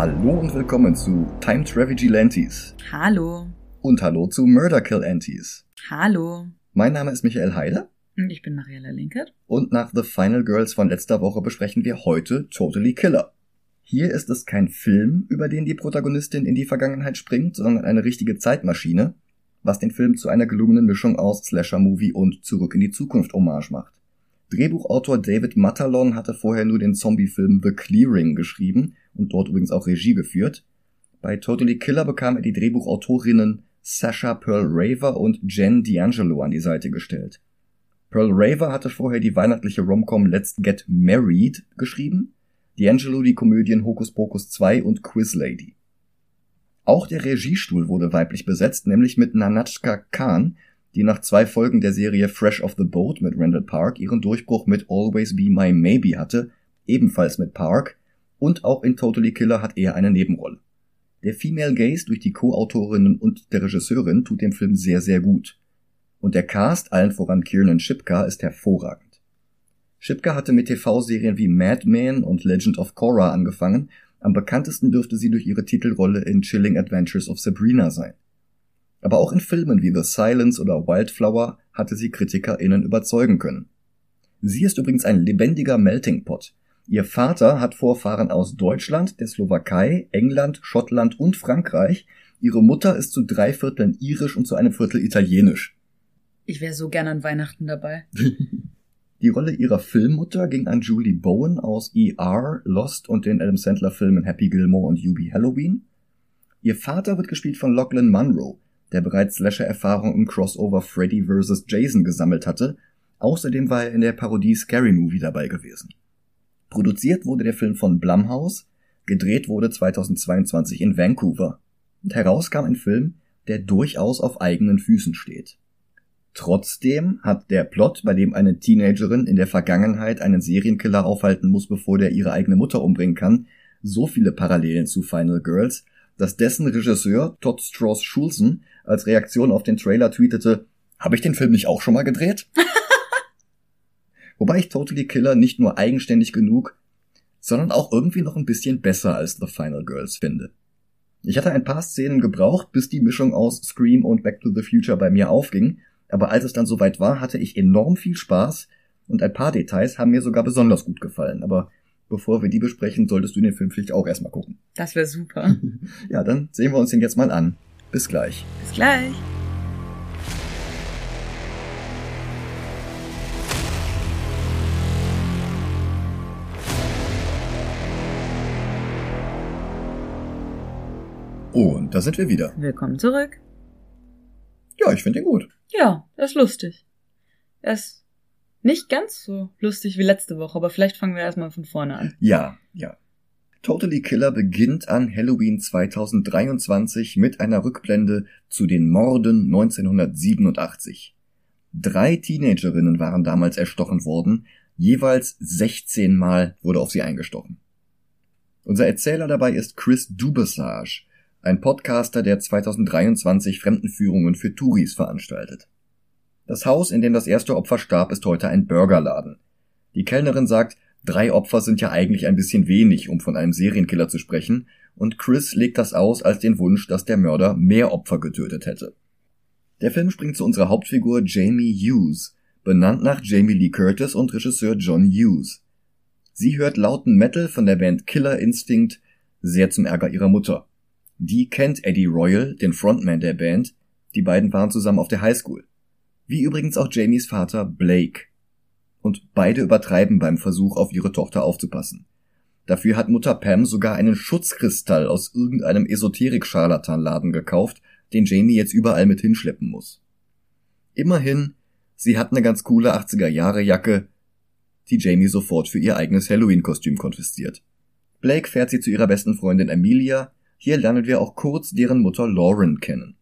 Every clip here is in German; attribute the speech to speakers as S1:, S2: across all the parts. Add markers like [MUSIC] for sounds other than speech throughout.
S1: Hallo und willkommen zu Time Travel Gilantes.
S2: Hallo.
S1: Und hallo zu Murder Kill Antis.
S2: Hallo.
S1: Mein Name ist Michael Heider.
S2: Und ich bin Mariella Linkert.
S1: Und nach The Final Girls von letzter Woche besprechen wir heute Totally Killer. Hier ist es kein Film, über den die Protagonistin in die Vergangenheit springt, sondern eine richtige Zeitmaschine, was den Film zu einer gelungenen Mischung aus Slasher-Movie und Zurück in die Zukunft Hommage macht. Drehbuchautor David Matalon hatte vorher nur den Zombie-Film The Clearing geschrieben und dort übrigens auch Regie geführt. Bei Totally Killer bekam er die Drehbuchautorinnen Sasha Pearl Raver und Jen D'Angelo an die Seite gestellt. Pearl Raver hatte vorher die weihnachtliche Romcom Let's Get Married geschrieben, D'Angelo die Komödien Hocus Pocus 2 und Quiz Lady. Auch der Regiestuhl wurde weiblich besetzt, nämlich mit Nanachka Khan, die nach zwei Folgen der Serie Fresh off the Boat mit Randall Park ihren Durchbruch mit Always Be My Maybe hatte, ebenfalls mit Park, und auch in Totally Killer hat er eine Nebenrolle. Der Female Gaze durch die Co-Autorinnen und der Regisseurin tut dem Film sehr, sehr gut. Und der Cast, allen voran Kiernan Shipka, ist hervorragend. Shipka hatte mit TV-Serien wie Mad Men und Legend of Korra angefangen, am bekanntesten dürfte sie durch ihre Titelrolle in Chilling Adventures of Sabrina sein. Aber auch in Filmen wie The Silence oder Wildflower hatte sie KritikerInnen überzeugen können. Sie ist übrigens ein lebendiger Melting Pot. Ihr Vater hat Vorfahren aus Deutschland, der Slowakei, England, Schottland und Frankreich. Ihre Mutter ist zu drei Vierteln irisch und zu einem Viertel italienisch.
S2: Ich wäre so gern an Weihnachten dabei. [LAUGHS]
S1: Die Rolle ihrer Filmmutter ging an Julie Bowen aus ER, Lost und den Adam Sandler Filmen Happy Gilmore und Yubi Halloween. Ihr Vater wird gespielt von Lachlan Munro, der bereits Slasher-Erfahrung im Crossover Freddy vs. Jason gesammelt hatte. Außerdem war er in der Parodie Scary Movie dabei gewesen. Produziert wurde der Film von Blumhouse, gedreht wurde 2022 in Vancouver. Und heraus kam ein Film, der durchaus auf eigenen Füßen steht. Trotzdem hat der Plot, bei dem eine Teenagerin in der Vergangenheit einen Serienkiller aufhalten muss, bevor der ihre eigene Mutter umbringen kann, so viele Parallelen zu Final Girls, dass dessen Regisseur Todd Strauss Schulzen als Reaktion auf den Trailer tweetete, habe ich den Film nicht auch schon mal gedreht? [LAUGHS] Wobei ich Totally Killer nicht nur eigenständig genug, sondern auch irgendwie noch ein bisschen besser als The Final Girls finde. Ich hatte ein paar Szenen gebraucht, bis die Mischung aus Scream und Back to the Future bei mir aufging, aber als es dann soweit war, hatte ich enorm viel Spaß und ein paar Details haben mir sogar besonders gut gefallen, aber bevor wir die besprechen, solltest du den Film vielleicht auch erstmal gucken.
S2: Das wäre super. [LAUGHS]
S1: ja, dann sehen wir uns den jetzt mal an. Bis gleich.
S2: Bis gleich.
S1: Und da sind wir wieder.
S2: Willkommen zurück.
S1: Ja, ich finde ihn gut.
S2: Ja, er ist lustig. Er ist nicht ganz so lustig wie letzte Woche, aber vielleicht fangen wir erstmal von vorne an.
S1: Ja, ja. Totally Killer beginnt an Halloween 2023 mit einer Rückblende zu den Morden 1987. Drei Teenagerinnen waren damals erstochen worden, jeweils 16 Mal wurde auf sie eingestochen. Unser Erzähler dabei ist Chris Dubassage, ein Podcaster, der 2023 Fremdenführungen für Touris veranstaltet. Das Haus, in dem das erste Opfer starb, ist heute ein Burgerladen. Die Kellnerin sagt, drei Opfer sind ja eigentlich ein bisschen wenig, um von einem Serienkiller zu sprechen, und Chris legt das aus als den Wunsch, dass der Mörder mehr Opfer getötet hätte. Der Film springt zu unserer Hauptfigur Jamie Hughes, benannt nach Jamie Lee Curtis und Regisseur John Hughes. Sie hört lauten Metal von der Band Killer Instinct, sehr zum Ärger ihrer Mutter. Die kennt Eddie Royal, den Frontman der Band. Die beiden waren zusammen auf der Highschool. Wie übrigens auch Jamies Vater Blake. Und beide übertreiben beim Versuch, auf ihre Tochter aufzupassen. Dafür hat Mutter Pam sogar einen Schutzkristall aus irgendeinem Esoterik-Scharlatanladen gekauft, den Jamie jetzt überall mit hinschleppen muss. Immerhin, sie hat eine ganz coole 80er-Jahre-Jacke, die Jamie sofort für ihr eigenes Halloween-Kostüm konfisziert. Blake fährt sie zu ihrer besten Freundin Amelia, hier lernen wir auch kurz deren Mutter Lauren kennen.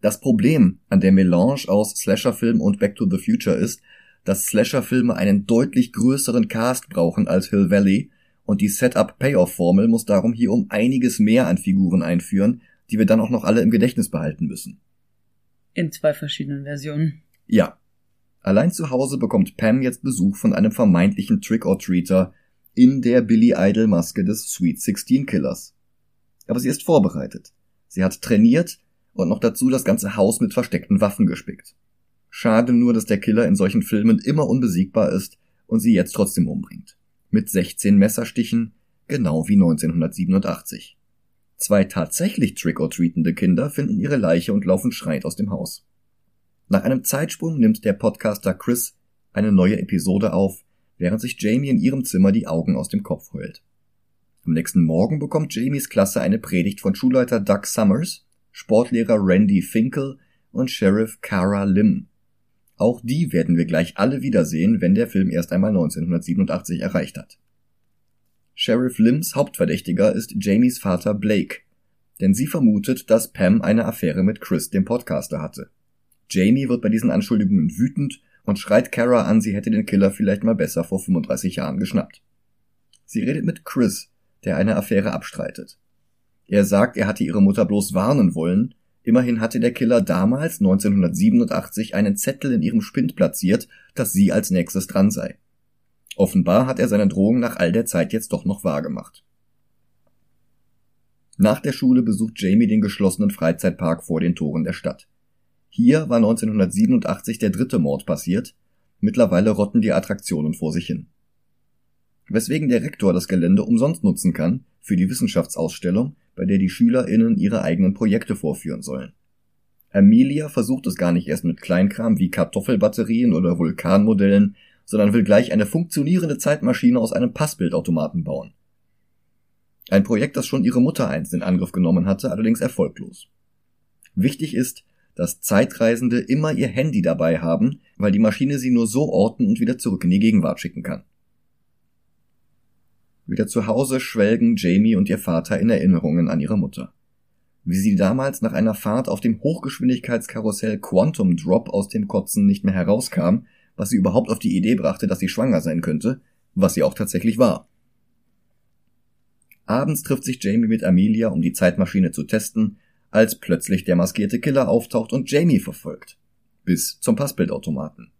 S1: Das Problem an der Melange aus Slasherfilm und Back to the Future ist, dass Slasherfilme einen deutlich größeren Cast brauchen als Hill Valley und die Setup-Payoff-Formel muss darum hier um einiges mehr an Figuren einführen, die wir dann auch noch alle im Gedächtnis behalten müssen.
S2: In zwei verschiedenen Versionen.
S1: Ja. Allein zu Hause bekommt Pam jetzt Besuch von einem vermeintlichen Trick-or-Treater in der Billy Idol Maske des Sweet 16 Killers. Aber sie ist vorbereitet. Sie hat trainiert und noch dazu das ganze Haus mit versteckten Waffen gespickt. Schade nur, dass der Killer in solchen Filmen immer unbesiegbar ist und sie jetzt trotzdem umbringt. Mit 16 Messerstichen, genau wie 1987. Zwei tatsächlich trick-or-treatende Kinder finden ihre Leiche und laufen schreit aus dem Haus. Nach einem Zeitsprung nimmt der Podcaster Chris eine neue Episode auf, während sich Jamie in ihrem Zimmer die Augen aus dem Kopf heult. Am nächsten Morgen bekommt Jamies Klasse eine Predigt von Schulleiter Doug Summers, Sportlehrer Randy Finkel und Sheriff Cara Lim. Auch die werden wir gleich alle wiedersehen, wenn der Film erst einmal 1987 erreicht hat. Sheriff Lims Hauptverdächtiger ist Jamies Vater Blake, denn sie vermutet, dass Pam eine Affäre mit Chris, dem Podcaster, hatte. Jamie wird bei diesen Anschuldigungen wütend und schreit Kara an, sie hätte den Killer vielleicht mal besser vor 35 Jahren geschnappt. Sie redet mit Chris, der eine Affäre abstreitet. Er sagt, er hatte ihre Mutter bloß warnen wollen, immerhin hatte der Killer damals 1987 einen Zettel in ihrem Spind platziert, dass sie als nächstes dran sei. Offenbar hat er seine Drohung nach all der Zeit jetzt doch noch wahrgemacht. Nach der Schule besucht Jamie den geschlossenen Freizeitpark vor den Toren der Stadt. Hier war 1987 der dritte Mord passiert, mittlerweile rotten die Attraktionen vor sich hin. Weswegen der Rektor das Gelände umsonst nutzen kann für die Wissenschaftsausstellung, bei der die SchülerInnen ihre eigenen Projekte vorführen sollen. Amelia versucht es gar nicht erst mit Kleinkram wie Kartoffelbatterien oder Vulkanmodellen, sondern will gleich eine funktionierende Zeitmaschine aus einem Passbildautomaten bauen. Ein Projekt, das schon ihre Mutter einst in Angriff genommen hatte, allerdings erfolglos. Wichtig ist, dass Zeitreisende immer ihr Handy dabei haben, weil die Maschine sie nur so orten und wieder zurück in die Gegenwart schicken kann. Wieder zu Hause schwelgen Jamie und ihr Vater in Erinnerungen an ihre Mutter. Wie sie damals nach einer Fahrt auf dem Hochgeschwindigkeitskarussell Quantum Drop aus dem Kotzen nicht mehr herauskam, was sie überhaupt auf die Idee brachte, dass sie schwanger sein könnte, was sie auch tatsächlich war. Abends trifft sich Jamie mit Amelia, um die Zeitmaschine zu testen als plötzlich der maskierte Killer auftaucht und Jamie verfolgt. Bis zum Passbildautomaten.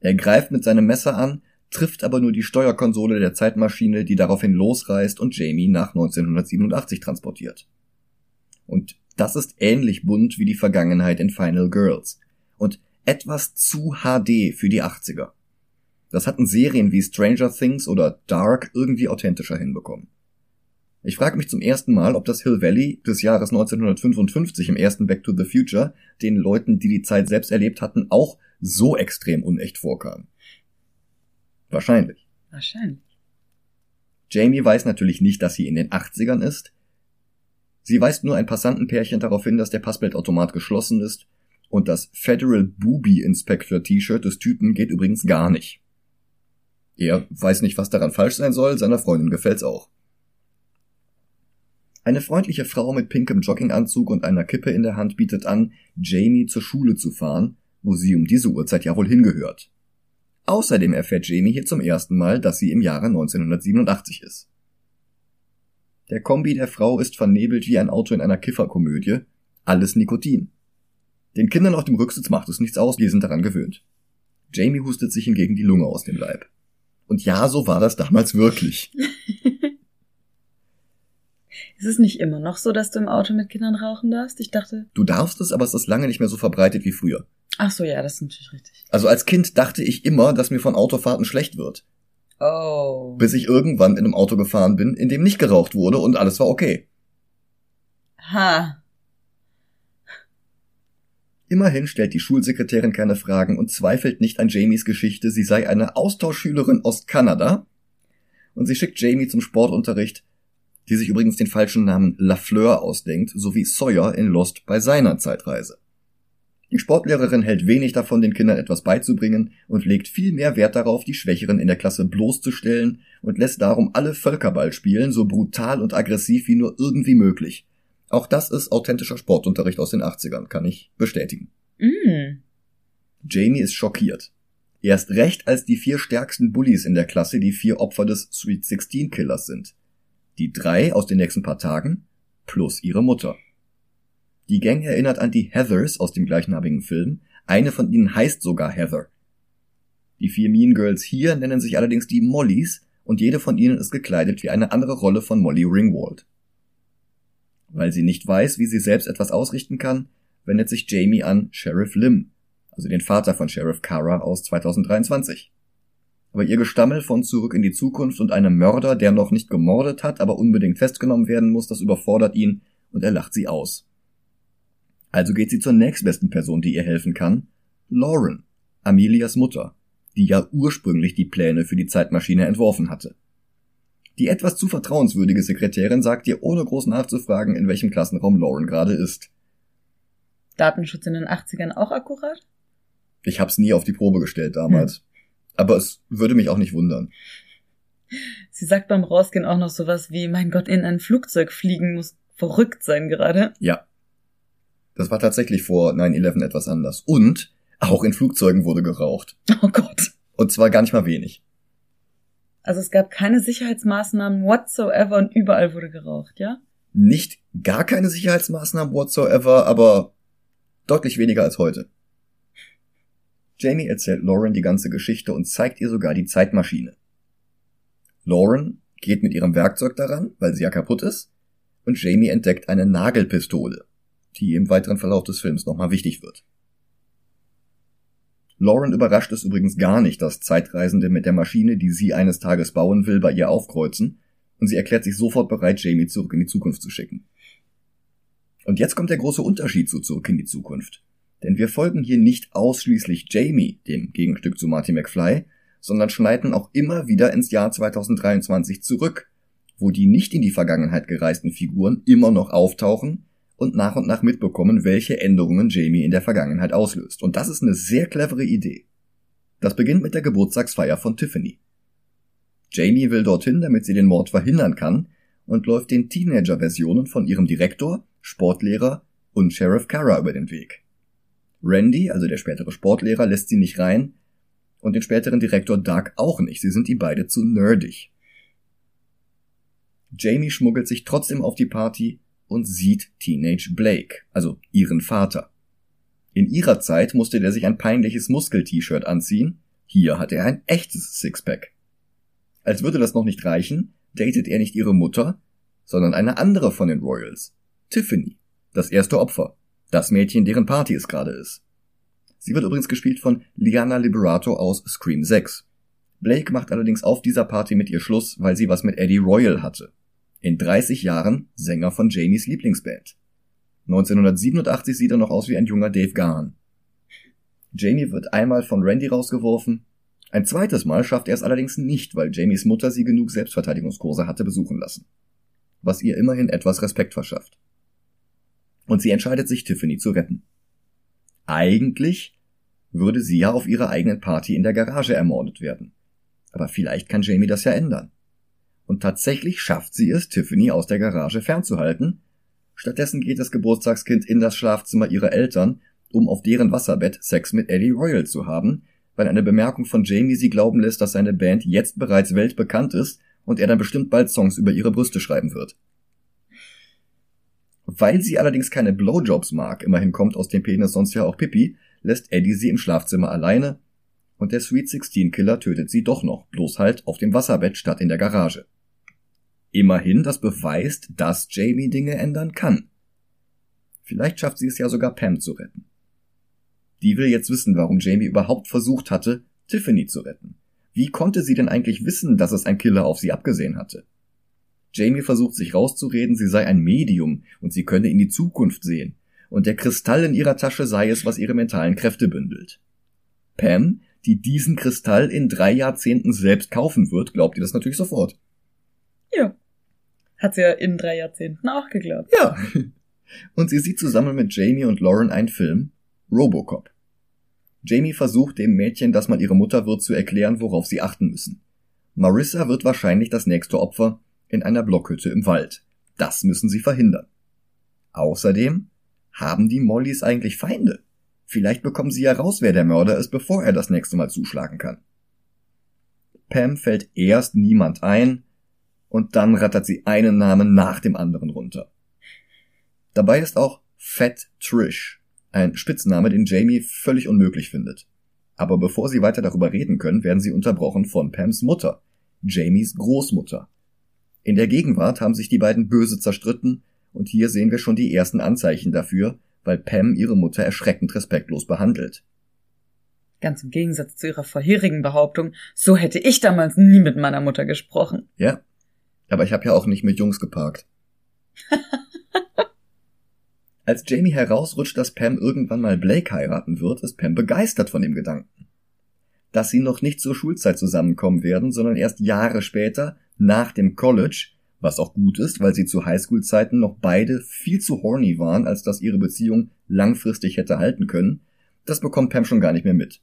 S1: Er greift mit seinem Messer an, trifft aber nur die Steuerkonsole der Zeitmaschine, die daraufhin losreißt und Jamie nach 1987 transportiert. Und das ist ähnlich bunt wie die Vergangenheit in Final Girls. Und etwas zu HD für die 80er. Das hatten Serien wie Stranger Things oder Dark irgendwie authentischer hinbekommen. Ich frage mich zum ersten Mal, ob das Hill Valley des Jahres 1955 im ersten Back to the Future den Leuten, die die Zeit selbst erlebt hatten, auch so extrem unecht vorkam. Wahrscheinlich.
S2: Wahrscheinlich.
S1: Jamie weiß natürlich nicht, dass sie in den 80ern ist. Sie weist nur ein Passantenpärchen darauf hin, dass der Passbildautomat geschlossen ist und das Federal Booby Inspector T-Shirt des Typen geht übrigens gar nicht. Er weiß nicht, was daran falsch sein soll, seiner Freundin gefällt's auch. Eine freundliche Frau mit pinkem Jogginganzug und einer Kippe in der Hand bietet an, Jamie zur Schule zu fahren, wo sie um diese Uhrzeit ja wohl hingehört. Außerdem erfährt Jamie hier zum ersten Mal, dass sie im Jahre 1987 ist. Der Kombi der Frau ist vernebelt wie ein Auto in einer Kifferkomödie, alles Nikotin. Den Kindern auf dem Rücksitz macht es nichts aus, die sind daran gewöhnt. Jamie hustet sich hingegen die Lunge aus dem Leib. Und ja, so war das damals wirklich. [LAUGHS]
S2: Ist es nicht immer noch so, dass du im Auto mit Kindern rauchen darfst? Ich dachte.
S1: Du darfst es, aber es ist lange nicht mehr so verbreitet wie früher.
S2: Ach so, ja, das ist natürlich richtig.
S1: Also als Kind dachte ich immer, dass mir von Autofahrten schlecht wird.
S2: Oh.
S1: Bis ich irgendwann in einem Auto gefahren bin, in dem nicht geraucht wurde und alles war okay.
S2: Ha.
S1: Immerhin stellt die Schulsekretärin keine Fragen und zweifelt nicht an Jamies Geschichte, sie sei eine Austauschschülerin aus Kanada. Und sie schickt Jamie zum Sportunterricht, die sich übrigens den falschen Namen Lafleur ausdenkt, sowie Sawyer in Lost bei seiner Zeitreise. Die Sportlehrerin hält wenig davon, den Kindern etwas beizubringen und legt viel mehr Wert darauf, die Schwächeren in der Klasse bloßzustellen und lässt darum alle Völkerball spielen, so brutal und aggressiv wie nur irgendwie möglich. Auch das ist authentischer Sportunterricht aus den 80ern, kann ich bestätigen.
S2: Mm.
S1: Jamie ist schockiert. Erst recht, als die vier stärksten Bullies in der Klasse die vier Opfer des Sweet 16 Killers sind. Die drei aus den nächsten paar Tagen plus ihre Mutter. Die Gang erinnert an die Heathers aus dem gleichnamigen Film. Eine von ihnen heißt sogar Heather. Die vier Mean Girls hier nennen sich allerdings die Mollys und jede von ihnen ist gekleidet wie eine andere Rolle von Molly Ringwald. Weil sie nicht weiß, wie sie selbst etwas ausrichten kann, wendet sich Jamie an Sheriff Lim, also den Vater von Sheriff Kara aus 2023. Aber ihr Gestammel von Zurück in die Zukunft und einem Mörder, der noch nicht gemordet hat, aber unbedingt festgenommen werden muss, das überfordert ihn und er lacht sie aus. Also geht sie zur nächstbesten Person, die ihr helfen kann, Lauren, Amelias Mutter, die ja ursprünglich die Pläne für die Zeitmaschine entworfen hatte. Die etwas zu vertrauenswürdige Sekretärin sagt ihr ohne groß nachzufragen, in welchem Klassenraum Lauren gerade ist.
S2: Datenschutz in den 80ern auch akkurat?
S1: Ich hab's nie auf die Probe gestellt damals. Hm. Aber es würde mich auch nicht wundern.
S2: Sie sagt beim Rausgehen auch noch sowas wie, mein Gott, in ein Flugzeug fliegen muss verrückt sein gerade.
S1: Ja. Das war tatsächlich vor 9-11 etwas anders. Und auch in Flugzeugen wurde geraucht.
S2: Oh Gott.
S1: Und zwar gar nicht mal wenig.
S2: Also es gab keine Sicherheitsmaßnahmen whatsoever und überall wurde geraucht, ja?
S1: Nicht gar keine Sicherheitsmaßnahmen whatsoever, aber deutlich weniger als heute. Jamie erzählt Lauren die ganze Geschichte und zeigt ihr sogar die Zeitmaschine. Lauren geht mit ihrem Werkzeug daran, weil sie ja kaputt ist, und Jamie entdeckt eine Nagelpistole, die im weiteren Verlauf des Films nochmal wichtig wird. Lauren überrascht es übrigens gar nicht, dass Zeitreisende mit der Maschine, die sie eines Tages bauen will, bei ihr aufkreuzen, und sie erklärt sich sofort bereit, Jamie zurück in die Zukunft zu schicken. Und jetzt kommt der große Unterschied zu Zurück in die Zukunft. Denn wir folgen hier nicht ausschließlich Jamie, dem Gegenstück zu Marty McFly, sondern schneiden auch immer wieder ins Jahr 2023 zurück, wo die nicht in die Vergangenheit gereisten Figuren immer noch auftauchen und nach und nach mitbekommen, welche Änderungen Jamie in der Vergangenheit auslöst. Und das ist eine sehr clevere Idee. Das beginnt mit der Geburtstagsfeier von Tiffany. Jamie will dorthin, damit sie den Mord verhindern kann und läuft den Teenager-Versionen von ihrem Direktor, Sportlehrer und Sheriff Kara über den Weg. Randy, also der spätere Sportlehrer, lässt sie nicht rein und den späteren Direktor Doug auch nicht. Sie sind die beide zu nerdig. Jamie schmuggelt sich trotzdem auf die Party und sieht Teenage Blake, also ihren Vater. In ihrer Zeit musste der sich ein peinliches Muskel-T-Shirt anziehen, hier hat er ein echtes Sixpack. Als würde das noch nicht reichen, datet er nicht ihre Mutter, sondern eine andere von den Royals, Tiffany, das erste Opfer, das Mädchen, deren Party es gerade ist. Sie wird übrigens gespielt von Liana Liberato aus Scream 6. Blake macht allerdings auf dieser Party mit ihr Schluss, weil sie was mit Eddie Royal hatte in 30 Jahren Sänger von Jamies Lieblingsband. 1987 sieht er noch aus wie ein junger Dave Gahan. Jamie wird einmal von Randy rausgeworfen. Ein zweites Mal schafft er es allerdings nicht, weil Jamies Mutter sie genug Selbstverteidigungskurse hatte besuchen lassen. Was ihr immerhin etwas Respekt verschafft. Und sie entscheidet sich, Tiffany zu retten. Eigentlich würde sie ja auf ihrer eigenen Party in der Garage ermordet werden. Aber vielleicht kann Jamie das ja ändern und tatsächlich schafft sie es, Tiffany aus der Garage fernzuhalten. Stattdessen geht das Geburtstagskind in das Schlafzimmer ihrer Eltern, um auf deren Wasserbett Sex mit Eddie Royal zu haben, weil eine Bemerkung von Jamie sie glauben lässt, dass seine Band jetzt bereits weltbekannt ist und er dann bestimmt bald Songs über ihre Brüste schreiben wird. Weil sie allerdings keine Blowjobs mag, immerhin kommt aus dem Penis sonst ja auch Pippi, lässt Eddie sie im Schlafzimmer alleine und der Sweet Sixteen Killer tötet sie doch noch, bloß halt auf dem Wasserbett statt in der Garage. Immerhin, das beweist, dass Jamie Dinge ändern kann. Vielleicht schafft sie es ja sogar Pam zu retten. Die will jetzt wissen, warum Jamie überhaupt versucht hatte, Tiffany zu retten. Wie konnte sie denn eigentlich wissen, dass es ein Killer auf sie abgesehen hatte? Jamie versucht sich rauszureden, sie sei ein Medium und sie könne in die Zukunft sehen, und der Kristall in ihrer Tasche sei es, was ihre mentalen Kräfte bündelt. Pam, die diesen Kristall in drei Jahrzehnten selbst kaufen wird, glaubt ihr das natürlich sofort.
S2: Ja. Hat sie ja in drei Jahrzehnten auch geglaubt.
S1: Ja. [LAUGHS] Und sie sieht zusammen mit Jamie und Lauren einen Film, Robocop. Jamie versucht dem Mädchen, das mal ihre Mutter wird, zu erklären, worauf sie achten müssen. Marissa wird wahrscheinlich das nächste Opfer in einer Blockhütte im Wald. Das müssen sie verhindern. Außerdem haben die Mollys eigentlich Feinde. Vielleicht bekommen sie ja raus, wer der Mörder ist, bevor er das nächste Mal zuschlagen kann. Pam fällt erst niemand ein, und dann rattert sie einen Namen nach dem anderen runter. Dabei ist auch Fat Trish, ein Spitzname, den Jamie völlig unmöglich findet. Aber bevor sie weiter darüber reden können, werden sie unterbrochen von Pams Mutter, Jamies Großmutter. In der Gegenwart haben sich die beiden böse zerstritten und hier sehen wir schon die ersten Anzeichen dafür, weil Pam ihre Mutter erschreckend respektlos behandelt.
S2: Ganz im Gegensatz zu ihrer vorherigen Behauptung, so hätte ich damals nie mit meiner Mutter gesprochen.
S1: Ja, aber ich habe ja auch nicht mit Jungs geparkt. [LAUGHS] Als Jamie herausrutscht, dass Pam irgendwann mal Blake heiraten wird, ist Pam begeistert von dem Gedanken. Dass sie noch nicht zur Schulzeit zusammenkommen werden, sondern erst Jahre später, nach dem College, was auch gut ist, weil sie zu Highschool-Zeiten noch beide viel zu horny waren, als dass ihre Beziehung langfristig hätte halten können, das bekommt Pam schon gar nicht mehr mit.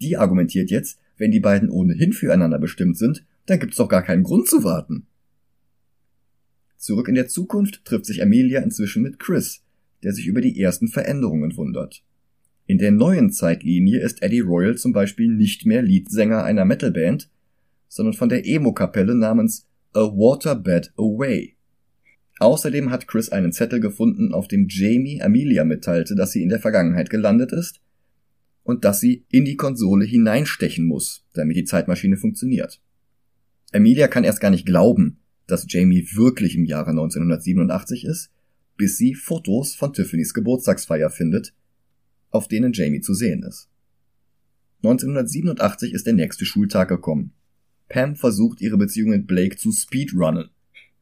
S1: Die argumentiert jetzt, wenn die beiden ohnehin füreinander bestimmt sind, dann gibt's doch gar keinen Grund zu warten. Zurück in der Zukunft trifft sich Amelia inzwischen mit Chris, der sich über die ersten Veränderungen wundert. In der neuen Zeitlinie ist Eddie Royal zum Beispiel nicht mehr Leadsänger einer Metalband, sondern von der Emo-Kapelle namens A Waterbed Away. Außerdem hat Chris einen Zettel gefunden, auf dem Jamie Amelia mitteilte, dass sie in der Vergangenheit gelandet ist und dass sie in die Konsole hineinstechen muss, damit die Zeitmaschine funktioniert. Amelia kann erst gar nicht glauben, dass Jamie wirklich im Jahre 1987 ist, bis sie Fotos von Tiffany's Geburtstagsfeier findet, auf denen Jamie zu sehen ist. 1987 ist der nächste Schultag gekommen. Pam versucht ihre Beziehung mit Blake zu speedrunnen.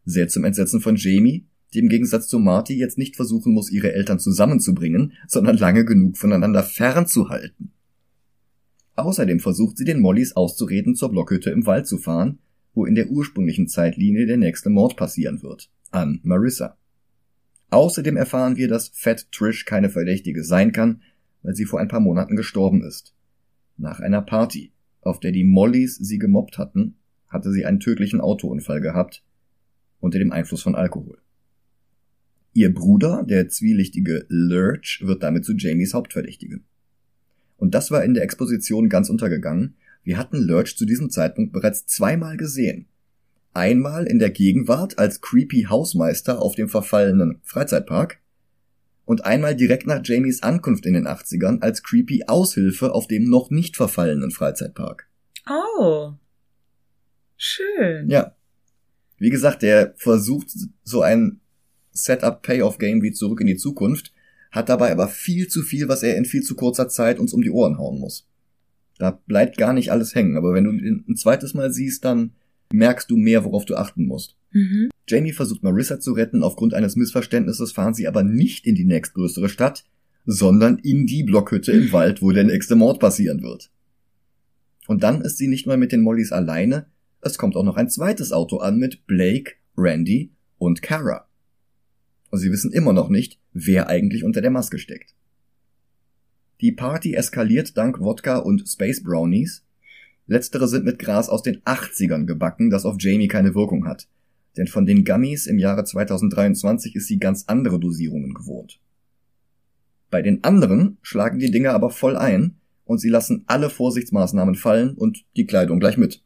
S1: Sehr zum Entsetzen von Jamie, die im Gegensatz zu Marty jetzt nicht versuchen muss, ihre Eltern zusammenzubringen, sondern lange genug voneinander fernzuhalten. Außerdem versucht sie den Mollys auszureden, zur Blockhütte im Wald zu fahren, wo in der ursprünglichen Zeitlinie der nächste Mord passieren wird. An Marissa. Außerdem erfahren wir, dass Fat Trish keine Verdächtige sein kann, weil sie vor ein paar Monaten gestorben ist. Nach einer Party, auf der die Mollys sie gemobbt hatten, hatte sie einen tödlichen Autounfall gehabt, unter dem Einfluss von Alkohol. Ihr Bruder, der zwielichtige Lurch, wird damit zu Jamies Hauptverdächtige. Und das war in der Exposition ganz untergegangen. Wir hatten Lurch zu diesem Zeitpunkt bereits zweimal gesehen. Einmal in der Gegenwart als creepy Hausmeister auf dem verfallenen Freizeitpark und einmal direkt nach Jamies Ankunft in den 80ern als creepy Aushilfe auf dem noch nicht verfallenen Freizeitpark.
S2: Oh. Schön.
S1: Ja. Wie gesagt, der versucht so ein Setup-Payoff-Game wie Zurück in die Zukunft, hat dabei aber viel zu viel, was er in viel zu kurzer Zeit uns um die Ohren hauen muss. Da bleibt gar nicht alles hängen, aber wenn du ihn ein zweites Mal siehst, dann merkst du mehr, worauf du achten musst. Mhm. Jamie versucht Marissa zu retten, aufgrund eines Missverständnisses fahren sie aber nicht in die nächstgrößere Stadt, sondern in die Blockhütte im Wald, wo der nächste Mord passieren wird. Und dann ist sie nicht mal mit den Mollys alleine, es kommt auch noch ein zweites Auto an mit Blake, Randy und Kara und sie wissen immer noch nicht, wer eigentlich unter der Maske steckt. Die Party eskaliert dank Wodka und Space Brownies. Letztere sind mit Gras aus den 80ern gebacken, das auf Jamie keine Wirkung hat. Denn von den Gummies im Jahre 2023 ist sie ganz andere Dosierungen gewohnt. Bei den anderen schlagen die Dinger aber voll ein und sie lassen alle Vorsichtsmaßnahmen fallen und die Kleidung gleich mit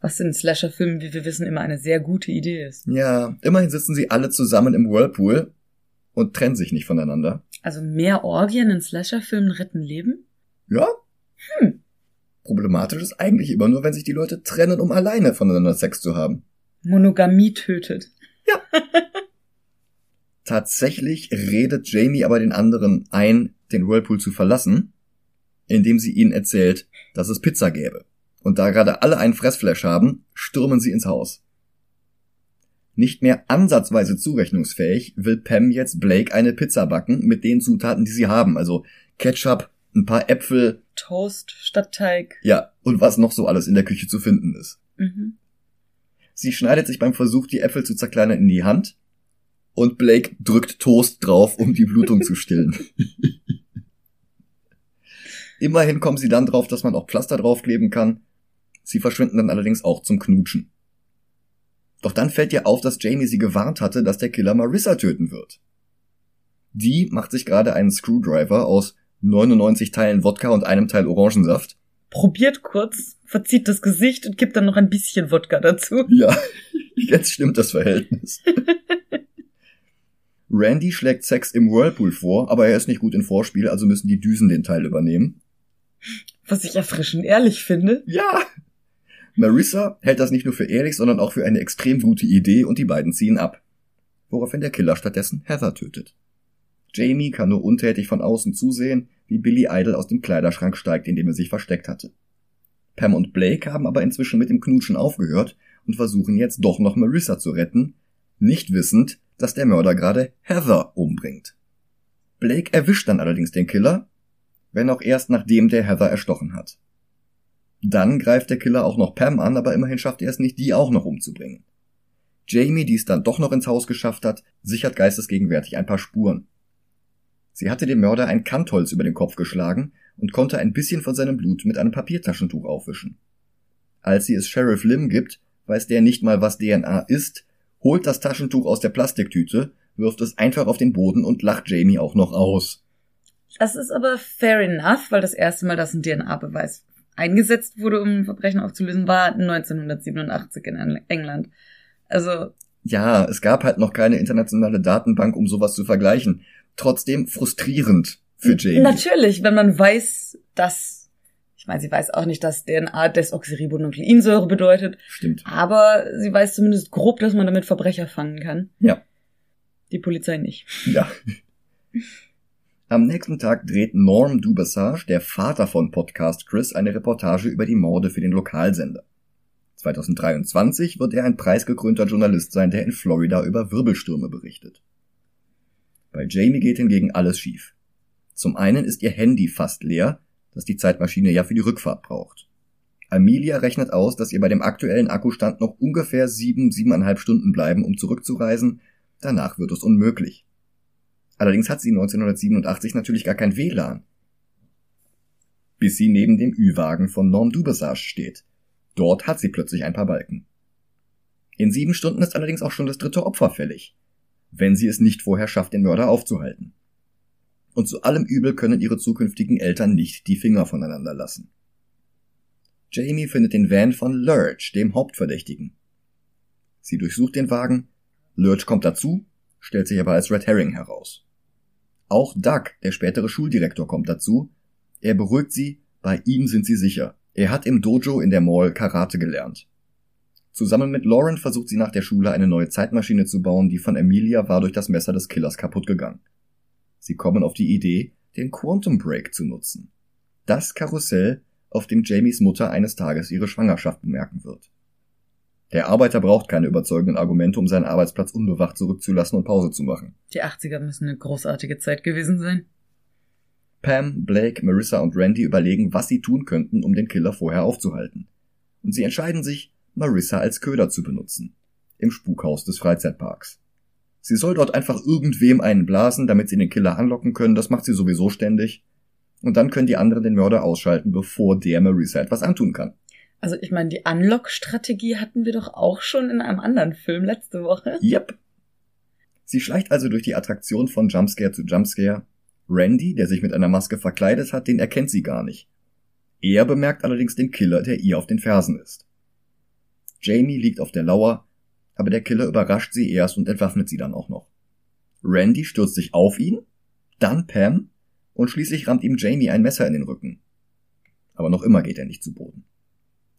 S2: was in Slasher-Filmen, wie wir wissen, immer eine sehr gute Idee ist.
S1: Ja, immerhin sitzen sie alle zusammen im Whirlpool und trennen sich nicht voneinander.
S2: Also mehr Orgien in Slasher-Filmen retten Leben?
S1: Ja. Hm. Problematisch ist eigentlich immer nur, wenn sich die Leute trennen, um alleine voneinander Sex zu haben.
S2: Monogamie tötet.
S1: Ja. [LAUGHS] Tatsächlich redet Jamie aber den anderen ein, den Whirlpool zu verlassen, indem sie ihnen erzählt, dass es Pizza gäbe. Und da gerade alle einen Fressflash haben, stürmen sie ins Haus. Nicht mehr ansatzweise zurechnungsfähig will Pam jetzt Blake eine Pizza backen mit den Zutaten, die sie haben. Also Ketchup, ein paar Äpfel.
S2: Toast statt Teig.
S1: Ja, und was noch so alles in der Küche zu finden ist. Mhm. Sie schneidet sich beim Versuch, die Äpfel zu zerkleinern, in die Hand. Und Blake drückt Toast drauf, um die Blutung zu stillen. [LAUGHS] Immerhin kommen sie dann drauf, dass man auch Pflaster draufkleben kann. Sie verschwinden dann allerdings auch zum Knutschen. Doch dann fällt ihr auf, dass Jamie sie gewarnt hatte, dass der Killer Marissa töten wird. Die macht sich gerade einen Screwdriver aus 99 Teilen Wodka und einem Teil Orangensaft.
S2: Probiert kurz, verzieht das Gesicht und gibt dann noch ein bisschen Wodka dazu.
S1: Ja, [LAUGHS] jetzt stimmt das Verhältnis. [LAUGHS] Randy schlägt Sex im Whirlpool vor, aber er ist nicht gut in Vorspiel, also müssen die Düsen den Teil übernehmen.
S2: Was ich erfrischend ehrlich finde.
S1: Ja, Marissa hält das nicht nur für ehrlich, sondern auch für eine extrem gute Idee und die beiden ziehen ab. woraufhin der Killer stattdessen Heather tötet. Jamie kann nur untätig von außen zusehen, wie Billy Idol aus dem Kleiderschrank steigt, in dem er sich versteckt hatte. Pam und Blake haben aber inzwischen mit dem Knutschen aufgehört und versuchen jetzt doch noch Marissa zu retten, nicht wissend, dass der Mörder gerade Heather umbringt. Blake erwischt dann allerdings den Killer, wenn auch erst nachdem der Heather erstochen hat. Dann greift der Killer auch noch Pam an, aber immerhin schafft er es nicht, die auch noch umzubringen. Jamie, die es dann doch noch ins Haus geschafft hat, sichert geistesgegenwärtig ein paar Spuren. Sie hatte dem Mörder ein Kantholz über den Kopf geschlagen und konnte ein bisschen von seinem Blut mit einem Papiertaschentuch aufwischen. Als sie es Sheriff Lim gibt, weiß der nicht mal, was DNA ist, holt das Taschentuch aus der Plastiktüte, wirft es einfach auf den Boden und lacht Jamie auch noch aus.
S2: Das ist aber fair enough, weil das erste Mal, dass ein DNA-Beweis eingesetzt wurde, um ein Verbrechen aufzulösen, war 1987 in England. Also.
S1: Ja, es gab halt noch keine internationale Datenbank, um sowas zu vergleichen. Trotzdem frustrierend für Jamie.
S2: Natürlich, wenn man weiß, dass, ich meine, sie weiß auch nicht, dass DNA Desoxyribonukleinsäure bedeutet.
S1: Stimmt.
S2: Aber sie weiß zumindest grob, dass man damit Verbrecher fangen kann.
S1: Ja.
S2: Die Polizei nicht.
S1: Ja. [LAUGHS] Am nächsten Tag dreht Norm Dubassage, der Vater von Podcast Chris, eine Reportage über die Morde für den Lokalsender. 2023 wird er ein preisgekrönter Journalist sein, der in Florida über Wirbelstürme berichtet. Bei Jamie geht hingegen alles schief. Zum einen ist ihr Handy fast leer, das die Zeitmaschine ja für die Rückfahrt braucht. Amelia rechnet aus, dass ihr bei dem aktuellen Akkustand noch ungefähr sieben, siebeneinhalb Stunden bleiben, um zurückzureisen. Danach wird es unmöglich. Allerdings hat sie 1987 natürlich gar kein WLAN. Bis sie neben dem Ü-Wagen von Norm Dubassage steht. Dort hat sie plötzlich ein paar Balken. In sieben Stunden ist allerdings auch schon das dritte Opfer fällig, wenn sie es nicht vorher schafft, den Mörder aufzuhalten. Und zu allem Übel können ihre zukünftigen Eltern nicht die Finger voneinander lassen. Jamie findet den Van von Lurch, dem Hauptverdächtigen. Sie durchsucht den Wagen, Lurch kommt dazu, stellt sich aber als Red Herring heraus. Auch Doug, der spätere Schuldirektor, kommt dazu. Er beruhigt sie, bei ihm sind sie sicher. Er hat im Dojo in der Mall Karate gelernt. Zusammen mit Lauren versucht sie nach der Schule eine neue Zeitmaschine zu bauen, die von Emilia war durch das Messer des Killers kaputt gegangen. Sie kommen auf die Idee, den Quantum Break zu nutzen. Das Karussell, auf dem Jamies Mutter eines Tages ihre Schwangerschaft bemerken wird. Der Arbeiter braucht keine überzeugenden Argumente, um seinen Arbeitsplatz unbewacht zurückzulassen und Pause zu machen.
S2: Die 80er müssen eine großartige Zeit gewesen sein.
S1: Pam, Blake, Marissa und Randy überlegen, was sie tun könnten, um den Killer vorher aufzuhalten. Und sie entscheiden sich, Marissa als Köder zu benutzen. Im Spukhaus des Freizeitparks. Sie soll dort einfach irgendwem einen blasen, damit sie den Killer anlocken können, das macht sie sowieso ständig. Und dann können die anderen den Mörder ausschalten, bevor der Marissa etwas antun kann.
S2: Also ich meine, die Unlock-Strategie hatten wir doch auch schon in einem anderen Film letzte Woche.
S1: Yep. Sie schleicht also durch die Attraktion von Jumpscare zu Jumpscare. Randy, der sich mit einer Maske verkleidet hat, den erkennt sie gar nicht. Er bemerkt allerdings den Killer, der ihr auf den Fersen ist. Jamie liegt auf der Lauer, aber der Killer überrascht sie erst und entwaffnet sie dann auch noch. Randy stürzt sich auf ihn, dann Pam und schließlich rammt ihm Jamie ein Messer in den Rücken. Aber noch immer geht er nicht zu Boden.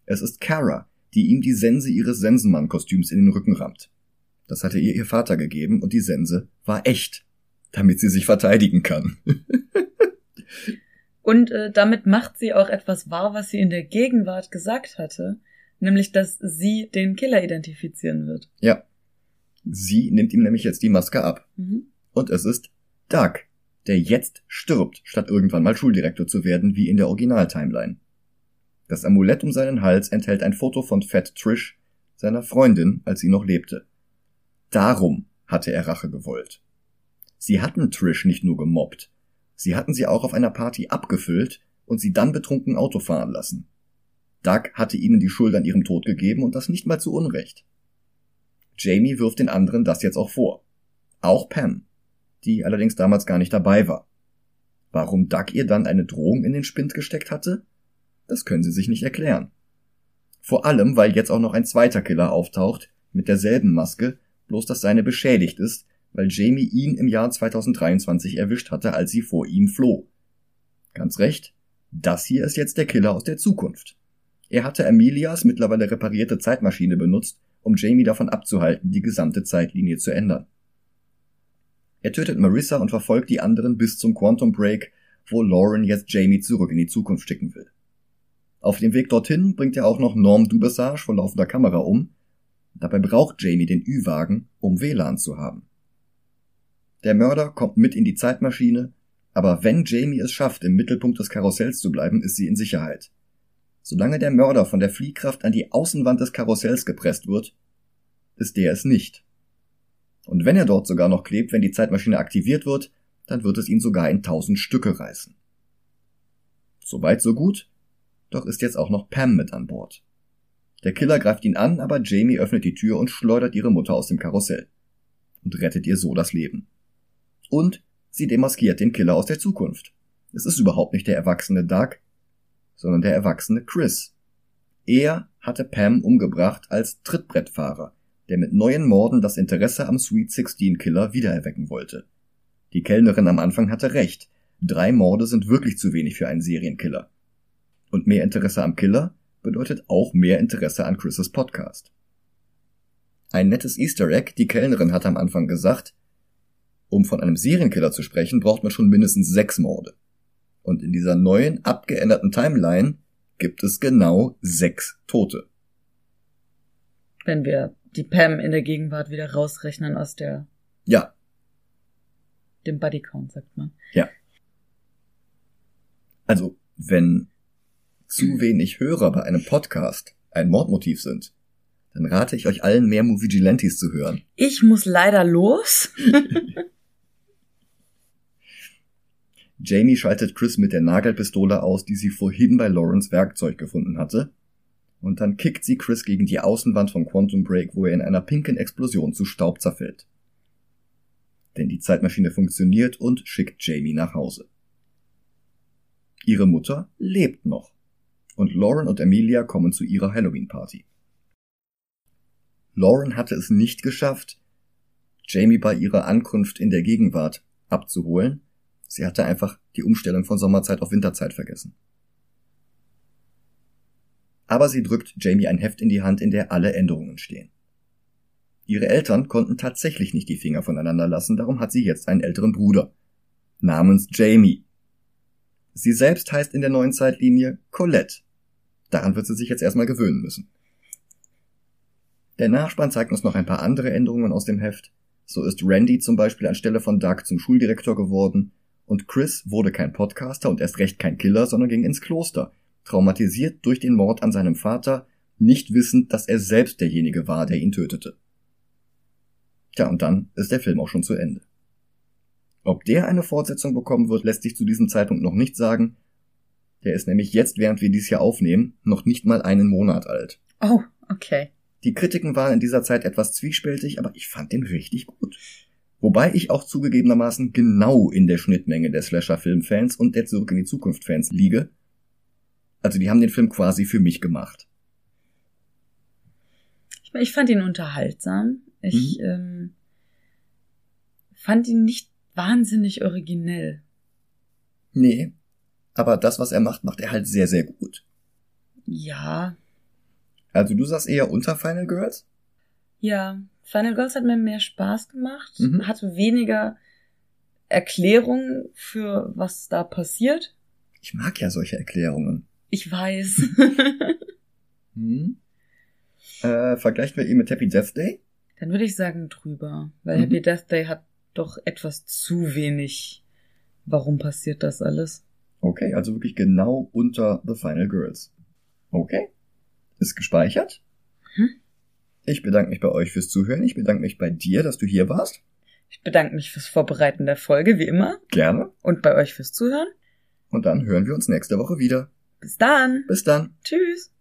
S1: Es ist Kara, die ihm die Sense ihres Sensenmann-Kostüms in den Rücken rammt. Das hatte ihr ihr Vater gegeben und die Sense war echt, damit sie sich verteidigen kann. [LAUGHS]
S2: und äh, damit macht sie auch etwas wahr, was sie in der Gegenwart gesagt hatte, nämlich dass sie den Killer identifizieren wird.
S1: Ja. Sie nimmt ihm nämlich jetzt die Maske ab. Mhm. Und es ist Doug, der jetzt stirbt, statt irgendwann mal Schuldirektor zu werden, wie in der Original-Timeline. Das Amulett um seinen Hals enthält ein Foto von Fat Trish, seiner Freundin, als sie noch lebte. Darum hatte er Rache gewollt. Sie hatten Trish nicht nur gemobbt, sie hatten sie auch auf einer Party abgefüllt und sie dann betrunken Auto fahren lassen. Doug hatte ihnen die Schuld an ihrem Tod gegeben und das nicht mal zu Unrecht. Jamie wirft den anderen das jetzt auch vor. Auch Pam, die allerdings damals gar nicht dabei war. Warum Doug ihr dann eine Drohung in den Spind gesteckt hatte? Das können sie sich nicht erklären. Vor allem, weil jetzt auch noch ein zweiter Killer auftaucht, mit derselben Maske, bloß dass seine beschädigt ist, weil Jamie ihn im Jahr 2023 erwischt hatte, als sie vor ihm floh. Ganz recht, das hier ist jetzt der Killer aus der Zukunft. Er hatte Amelias mittlerweile reparierte Zeitmaschine benutzt, um Jamie davon abzuhalten, die gesamte Zeitlinie zu ändern. Er tötet Marissa und verfolgt die anderen bis zum Quantum Break, wo Lauren jetzt Jamie zurück in die Zukunft schicken will. Auf dem Weg dorthin bringt er auch noch Norm Dubassage vor laufender Kamera um. Dabei braucht Jamie den Ü-Wagen, um WLAN zu haben. Der Mörder kommt mit in die Zeitmaschine, aber wenn Jamie es schafft, im Mittelpunkt des Karussells zu bleiben, ist sie in Sicherheit. Solange der Mörder von der Fliehkraft an die Außenwand des Karussells gepresst wird, ist der es nicht. Und wenn er dort sogar noch klebt, wenn die Zeitmaschine aktiviert wird, dann wird es ihn sogar in tausend Stücke reißen. Soweit so gut, doch ist jetzt auch noch Pam mit an Bord. Der Killer greift ihn an, aber Jamie öffnet die Tür und schleudert ihre Mutter aus dem Karussell und rettet ihr so das Leben. Und sie demaskiert den Killer aus der Zukunft. Es ist überhaupt nicht der erwachsene Doug, sondern der erwachsene Chris. Er hatte Pam umgebracht als Trittbrettfahrer, der mit neuen Morden das Interesse am Sweet Sixteen Killer wiedererwecken wollte. Die Kellnerin am Anfang hatte recht. Drei Morde sind wirklich zu wenig für einen Serienkiller. Und mehr Interesse am Killer bedeutet auch mehr Interesse an Chris' Podcast. Ein nettes Easter Egg, die Kellnerin hat am Anfang gesagt, um von einem Serienkiller zu sprechen, braucht man schon mindestens sechs Morde. Und in dieser neuen, abgeänderten Timeline gibt es genau sechs Tote.
S2: Wenn wir die Pam in der Gegenwart wieder rausrechnen aus der.
S1: Ja.
S2: Dem Bodycount, sagt man.
S1: Ja. Also, wenn zu wenig Hörer bei einem Podcast ein Mordmotiv sind, dann rate ich euch allen mehr Movigilantes zu hören.
S2: Ich muss leider los. [LAUGHS]
S1: Jamie schaltet Chris mit der Nagelpistole aus, die sie vorhin bei Lawrence Werkzeug gefunden hatte. Und dann kickt sie Chris gegen die Außenwand vom Quantum Break, wo er in einer pinken Explosion zu Staub zerfällt. Denn die Zeitmaschine funktioniert und schickt Jamie nach Hause. Ihre Mutter lebt noch. Und Lauren und Amelia kommen zu ihrer Halloween-Party. Lauren hatte es nicht geschafft, Jamie bei ihrer Ankunft in der Gegenwart abzuholen, Sie hatte einfach die Umstellung von Sommerzeit auf Winterzeit vergessen. Aber sie drückt Jamie ein Heft in die Hand, in der alle Änderungen stehen. Ihre Eltern konnten tatsächlich nicht die Finger voneinander lassen, darum hat sie jetzt einen älteren Bruder. Namens Jamie. Sie selbst heißt in der neuen Zeitlinie Colette. Daran wird sie sich jetzt erstmal gewöhnen müssen. Der Nachspann zeigt uns noch ein paar andere Änderungen aus dem Heft. So ist Randy zum Beispiel anstelle von Doug zum Schuldirektor geworden und Chris wurde kein Podcaster und erst recht kein Killer, sondern ging ins Kloster, traumatisiert durch den Mord an seinem Vater, nicht wissend, dass er selbst derjenige war, der ihn tötete. Tja, und dann ist der Film auch schon zu Ende. Ob der eine Fortsetzung bekommen wird, lässt sich zu diesem Zeitpunkt noch nicht sagen. Der ist nämlich jetzt, während wir dies hier aufnehmen, noch nicht mal einen Monat alt.
S2: Oh, okay.
S1: Die Kritiken waren in dieser Zeit etwas zwiespältig, aber ich fand den richtig gut. Wobei ich auch zugegebenermaßen genau in der Schnittmenge der Slasher-Film-Fans und der Zurück in die Zukunft-Fans liege. Also die haben den Film quasi für mich gemacht.
S2: Ich, ich fand ihn unterhaltsam. Ich mhm. ähm, fand ihn nicht wahnsinnig originell.
S1: Nee, aber das, was er macht, macht er halt sehr, sehr gut.
S2: Ja.
S1: Also du sagst eher unter Final Girls?
S2: Ja, Final Girls hat mir mehr Spaß gemacht, mhm. hatte weniger Erklärung für was da passiert.
S1: Ich mag ja solche Erklärungen.
S2: Ich weiß. [LAUGHS] [LAUGHS]
S1: hm. äh, vergleichen wir ihn mit Happy Death Day?
S2: Dann würde ich sagen drüber, weil mhm. Happy Death Day hat doch etwas zu wenig. Warum passiert das alles?
S1: Okay, also wirklich genau unter The Final Girls. Okay. Ist gespeichert? Hm? Ich bedanke mich bei euch fürs Zuhören. Ich bedanke mich bei dir, dass du hier warst.
S2: Ich bedanke mich fürs Vorbereiten der Folge, wie immer.
S1: Gerne.
S2: Und bei euch fürs Zuhören.
S1: Und dann hören wir uns nächste Woche wieder.
S2: Bis dann.
S1: Bis dann.
S2: Tschüss.